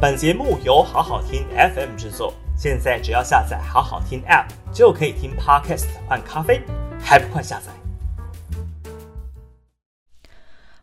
本节目由好好听 FM 制作，现在只要下载好好听 App 就可以听 Podcast 换咖啡，还不快下载？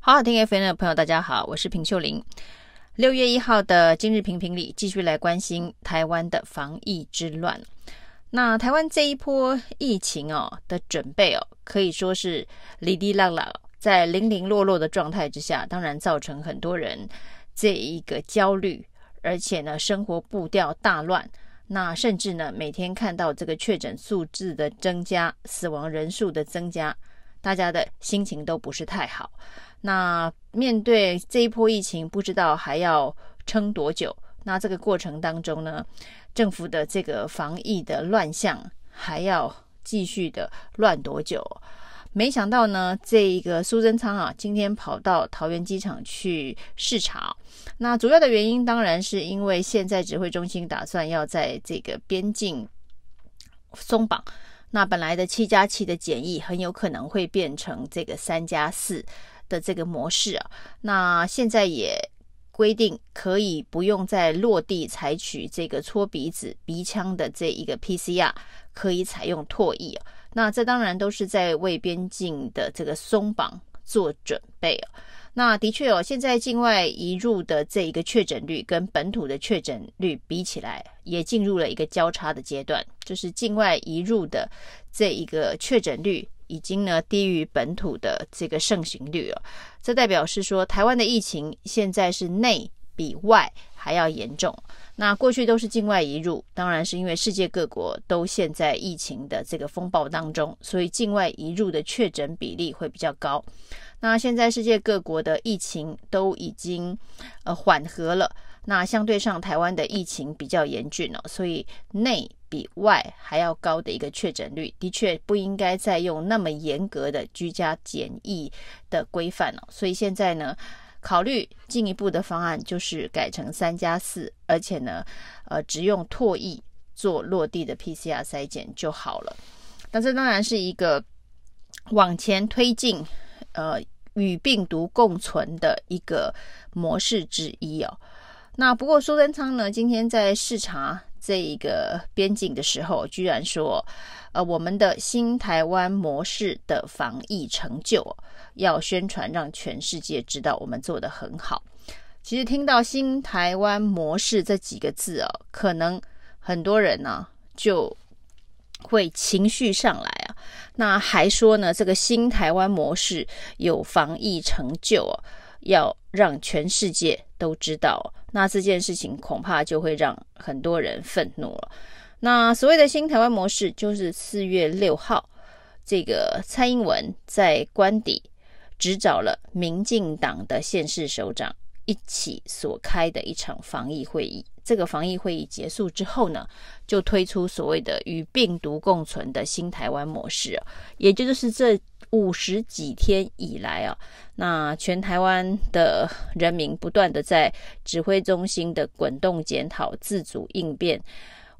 好好听 FM 的朋友，大家好，我是平秀玲。六月一号的今日评评里，继续来关心台湾的防疫之乱。那台湾这一波疫情哦的准备哦，可以说是哩哩啦啦，在零零落落的状态之下，当然造成很多人这一个焦虑，而且呢，生活步调大乱。那甚至呢，每天看到这个确诊数字的增加，死亡人数的增加，大家的心情都不是太好。那面对这一波疫情，不知道还要撑多久。那这个过程当中呢，政府的这个防疫的乱象还要继续的乱多久？没想到呢，这一个苏贞昌啊，今天跑到桃园机场去视察。那主要的原因当然是因为现在指挥中心打算要在这个边境松绑，那本来的七加七的检疫很有可能会变成这个三加四。的这个模式啊，那现在也规定可以不用再落地采取这个搓鼻子、鼻腔的这一个 PCR，可以采用唾液啊。那这当然都是在为边境的这个松绑做准备啊。那的确哦，现在境外移入的这一个确诊率跟本土的确诊率比起来，也进入了一个交叉的阶段，就是境外移入的这一个确诊率。已经呢低于本土的这个盛行率了，这代表是说台湾的疫情现在是内比外还要严重。那过去都是境外移入，当然是因为世界各国都现在疫情的这个风暴当中，所以境外移入的确诊比例会比较高。那现在世界各国的疫情都已经呃缓和了，那相对上台湾的疫情比较严峻了，所以内。比外还要高的一个确诊率，的确不应该再用那么严格的居家检疫的规范了。所以现在呢，考虑进一步的方案就是改成三加四，而且呢，呃，只用唾液做落地的 PCR 筛检就好了。但这当然是一个往前推进，呃，与病毒共存的一个模式之一哦。那不过苏贞昌呢，今天在视察。这一个边境的时候，居然说，呃，我们的新台湾模式的防疫成就要宣传，让全世界知道我们做得很好。其实听到“新台湾模式”这几个字哦，可能很多人呢就会情绪上来啊。那还说呢，这个新台湾模式有防疫成就，要让全世界都知道。那这件事情恐怕就会让很多人愤怒了。那所谓的新台湾模式，就是四月六号，这个蔡英文在官邸只找了民进党的县市首长一起所开的一场防疫会议。这个防疫会议结束之后呢，就推出所谓的与病毒共存的新台湾模式，也就是这。五十几天以来啊，那全台湾的人民不断的在指挥中心的滚动检讨、自主应变、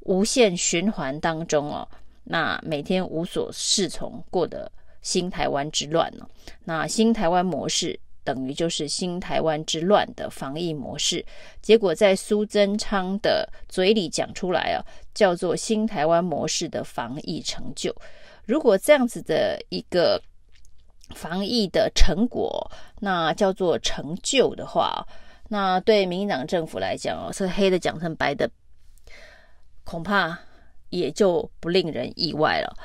无限循环当中哦，那每天无所适从，过的新台湾之乱呢？那新台湾模式等于就是新台湾之乱的防疫模式，结果在苏贞昌的嘴里讲出来啊，叫做新台湾模式的防疫成就。如果这样子的一个防疫的成果，那叫做成就的话，那对民进党政府来讲哦，是黑的讲成白的，恐怕也就不令人意外了。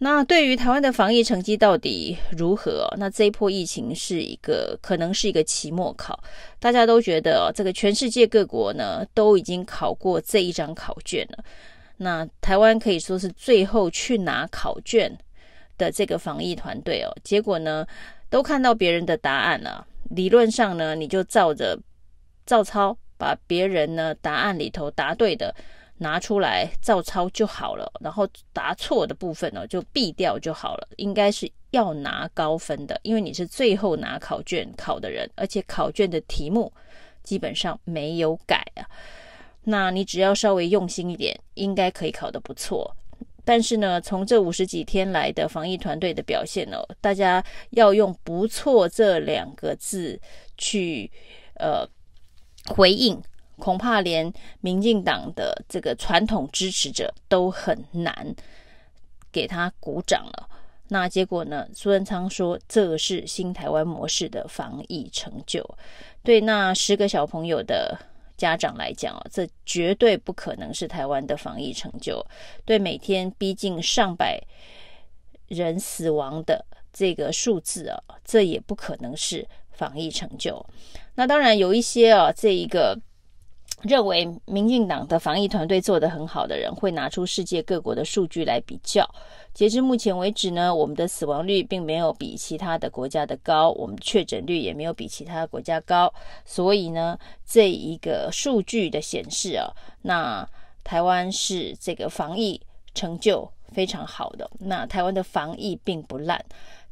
那对于台湾的防疫成绩到底如何？那这一波疫情是一个可能是一个期末考，大家都觉得这个全世界各国呢都已经考过这一张考卷了，那台湾可以说是最后去拿考卷的这个防疫团队哦，结果呢，都看到别人的答案了。理论上呢，你就照着照抄，把别人呢答案里头答对的拿出来照抄就好了，然后答错的部分呢就避掉就好了。应该是要拿高分的，因为你是最后拿考卷考的人，而且考卷的题目基本上没有改啊。那你只要稍微用心一点，应该可以考得不错。但是呢，从这五十几天来的防疫团队的表现哦，大家要用“不错”这两个字去呃回应恐怕连民进党的这个传统支持者都很难给他鼓掌了。那结果呢？苏贞昌说这是新台湾模式的防疫成就。对那十个小朋友的家长来讲哦，这绝对不可能是台湾的防疫成就。对每天逼近上百人死亡的这个数字啊，这也不可能是防疫成就。那当然有一些啊，这一个。认为民进党的防疫团队做得很好的人，会拿出世界各国的数据来比较。截至目前为止呢，我们的死亡率并没有比其他的国家的高，我们确诊率也没有比其他国家高。所以呢，这一个数据的显示啊，那台湾是这个防疫成就非常好的。那台湾的防疫并不烂。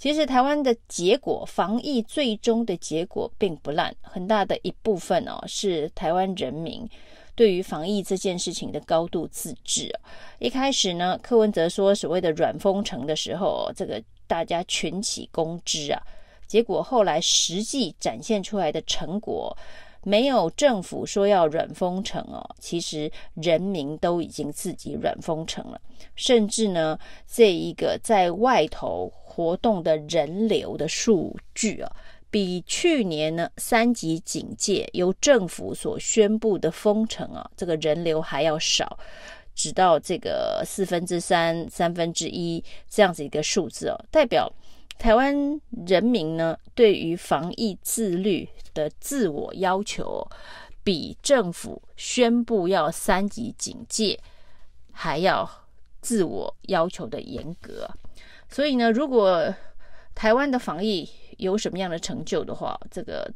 其实台湾的结果，防疫最终的结果并不烂，很大的一部分哦是台湾人民对于防疫这件事情的高度自治。一开始呢，柯文哲说所谓的软封城的时候，这个大家群起攻之啊，结果后来实际展现出来的成果，没有政府说要软封城哦，其实人民都已经自己软封城了，甚至呢，这一个在外头。活动的人流的数据啊，比去年呢三级警戒由政府所宣布的封城啊，这个人流还要少，只到这个四分之三、三分之一这样子一个数字哦，代表台湾人民呢对于防疫自律的自我要求，比政府宣布要三级警戒还要自我要求的严格。所以呢，如果台湾的防疫有什么样的成就的话，这个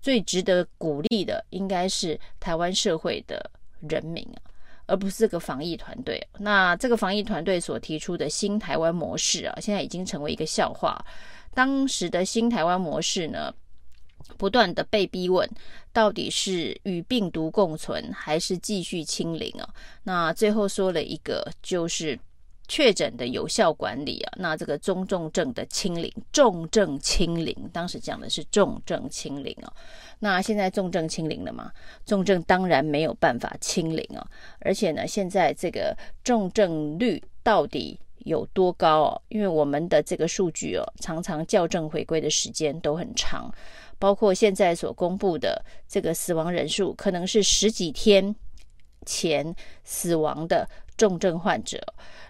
最值得鼓励的应该是台湾社会的人民啊，而不是这个防疫团队。那这个防疫团队所提出的新台湾模式啊，现在已经成为一个笑话。当时的新台湾模式呢，不断的被逼问，到底是与病毒共存，还是继续清零啊？那最后说了一个，就是。确诊的有效管理啊，那这个中重症的清零，重症清零，当时讲的是重症清零哦。那现在重症清零了吗？重症当然没有办法清零哦。而且呢，现在这个重症率到底有多高哦？因为我们的这个数据哦，常常校正回归的时间都很长，包括现在所公布的这个死亡人数，可能是十几天前死亡的重症患者。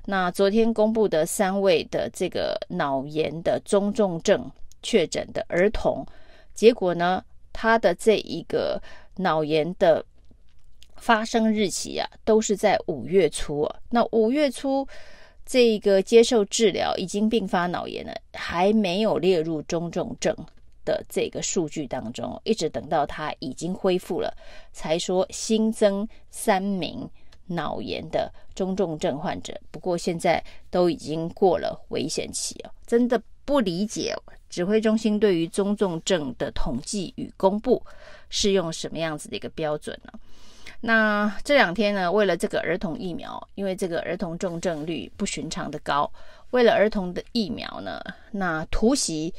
那昨天公布的三位的这个脑炎的中重症确诊的儿童，结果呢，他的这一个脑炎的发生日期啊，都是在五月初啊。那五月初这个接受治疗已经并发脑炎了，还没有列入中重症的这个数据当中，一直等到他已经恢复了，才说新增三名。脑炎的中重症患者，不过现在都已经过了危险期哦，真的不理解指挥中心对于中重症的统计与公布是用什么样子的一个标准呢？那这两天呢，为了这个儿童疫苗，因为这个儿童重症率不寻常的高，为了儿童的疫苗呢，那突袭。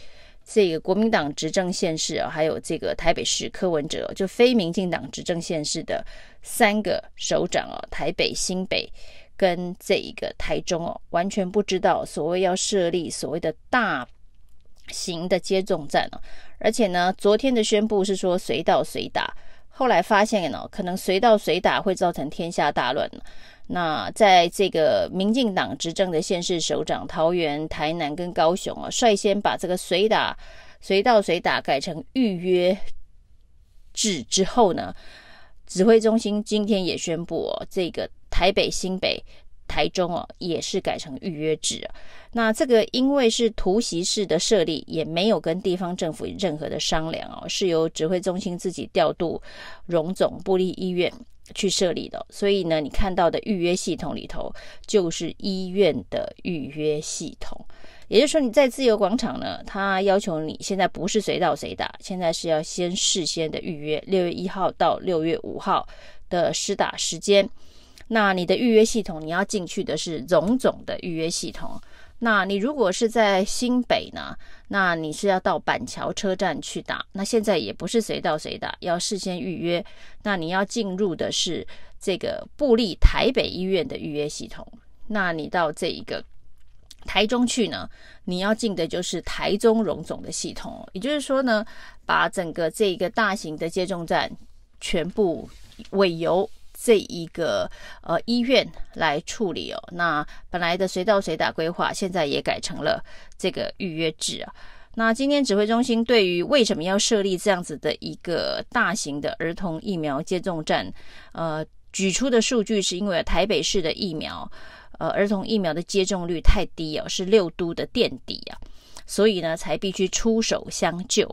这个国民党执政县市啊，还有这个台北市柯文哲，就非民进党执政县市的三个首长哦，台北、新北跟这一个台中哦，完全不知道所谓要设立所谓的大型的接种站哦，而且呢，昨天的宣布是说随到随打，后来发现呢，可能随到随打会造成天下大乱。那在这个民进党执政的县市首长桃园、台南跟高雄啊，率先把这个随打、随到随打改成预约制之后呢，指挥中心今天也宣布哦，这个台北、新北、台中哦，也是改成预约制啊。那这个因为是突袭式的设立，也没有跟地方政府任何的商量哦，是由指挥中心自己调度荣总部立医院。去设立的，所以呢，你看到的预约系统里头就是医院的预约系统，也就是说你在自由广场呢，他要求你现在不是随到随打，现在是要先事先的预约，六月一号到六月五号的施打时间。那你的预约系统，你要进去的是荣总的预约系统，那你如果是在新北呢，那你是要到板桥车站去打，那现在也不是随到随打，要事先预约。那你要进入的是这个布立台北医院的预约系统。那你到这一个台中去呢，你要进的就是台中荣总的系统。也就是说呢，把整个这一个大型的接种站全部委由。这一个呃医院来处理哦，那本来的随到随打规划，现在也改成了这个预约制啊。那今天指挥中心对于为什么要设立这样子的一个大型的儿童疫苗接种站，呃，举出的数据是因为台北市的疫苗，呃，儿童疫苗的接种率太低哦，是六都的垫底啊。所以呢，才必须出手相救。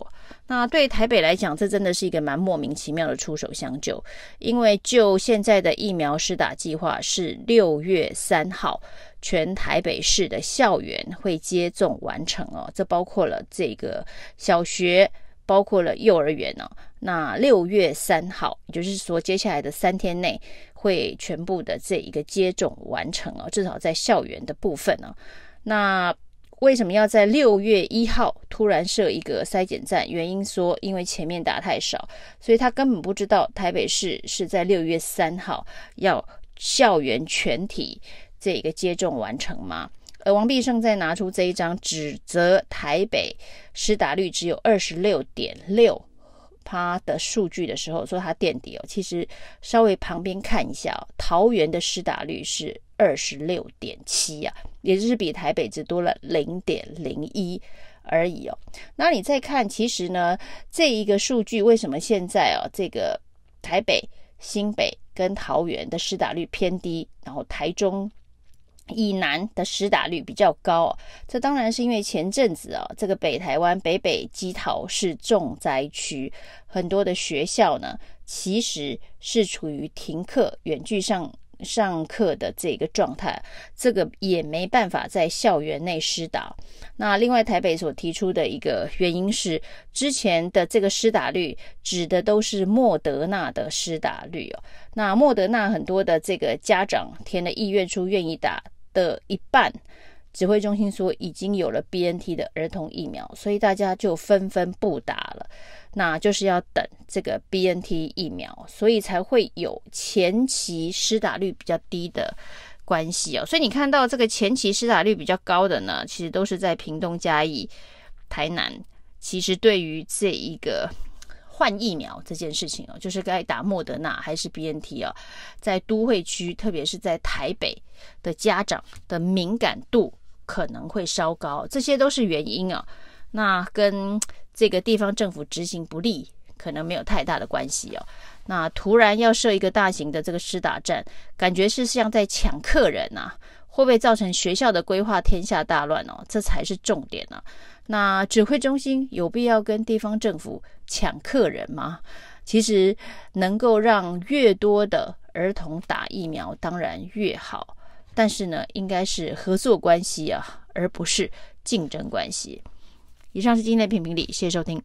那对台北来讲，这真的是一个蛮莫名其妙的出手相救。因为就现在的疫苗施打计划是六月三号，全台北市的校园会接种完成哦。这包括了这个小学，包括了幼儿园哦。那六月三号，也就是说接下来的三天内会全部的这一个接种完成哦，至少在校园的部分呢。那为什么要在六月一号突然设一个筛检站？原因说，因为前面打太少，所以他根本不知道台北市是在六月三号要校园全体这个接种完成吗？而王必胜在拿出这一张指责台北施打率只有二十六点六趴的数据的时候，说他垫底哦。其实稍微旁边看一下，桃园的施打率是。二十六点七啊，也就是比台北只多了零点零一而已哦。那你再看，其实呢，这一个数据为什么现在哦，这个台北、新北跟桃园的施打率偏低，然后台中以南的实打率比较高？这当然是因为前阵子啊，这个北台湾北北基桃是重灾区，很多的学校呢，其实是处于停课、远距上。上课的这个状态，这个也没办法在校园内施打。那另外，台北所提出的一个原因是，之前的这个施打率指的都是莫德纳的施打率哦。那莫德纳很多的这个家长填了意愿书，愿意打的一半。指挥中心说已经有了 BNT 的儿童疫苗，所以大家就纷纷不打了。那就是要等这个 BNT 疫苗，所以才会有前期施打率比较低的关系哦。所以你看到这个前期施打率比较高的呢，其实都是在屏东、嘉义、台南。其实对于这一个换疫苗这件事情哦，就是该打莫德纳还是 BNT 哦，在都会区，特别是在台北的家长的敏感度。可能会稍高，这些都是原因啊。那跟这个地方政府执行不力，可能没有太大的关系哦。那突然要设一个大型的这个施打站，感觉是像在抢客人呐，会不会造成学校的规划天下大乱哦？这才是重点呢。那指挥中心有必要跟地方政府抢客人吗？其实能够让越多的儿童打疫苗，当然越好。但是呢，应该是合作关系啊，而不是竞争关系。以上是今天的评评理，谢谢收听。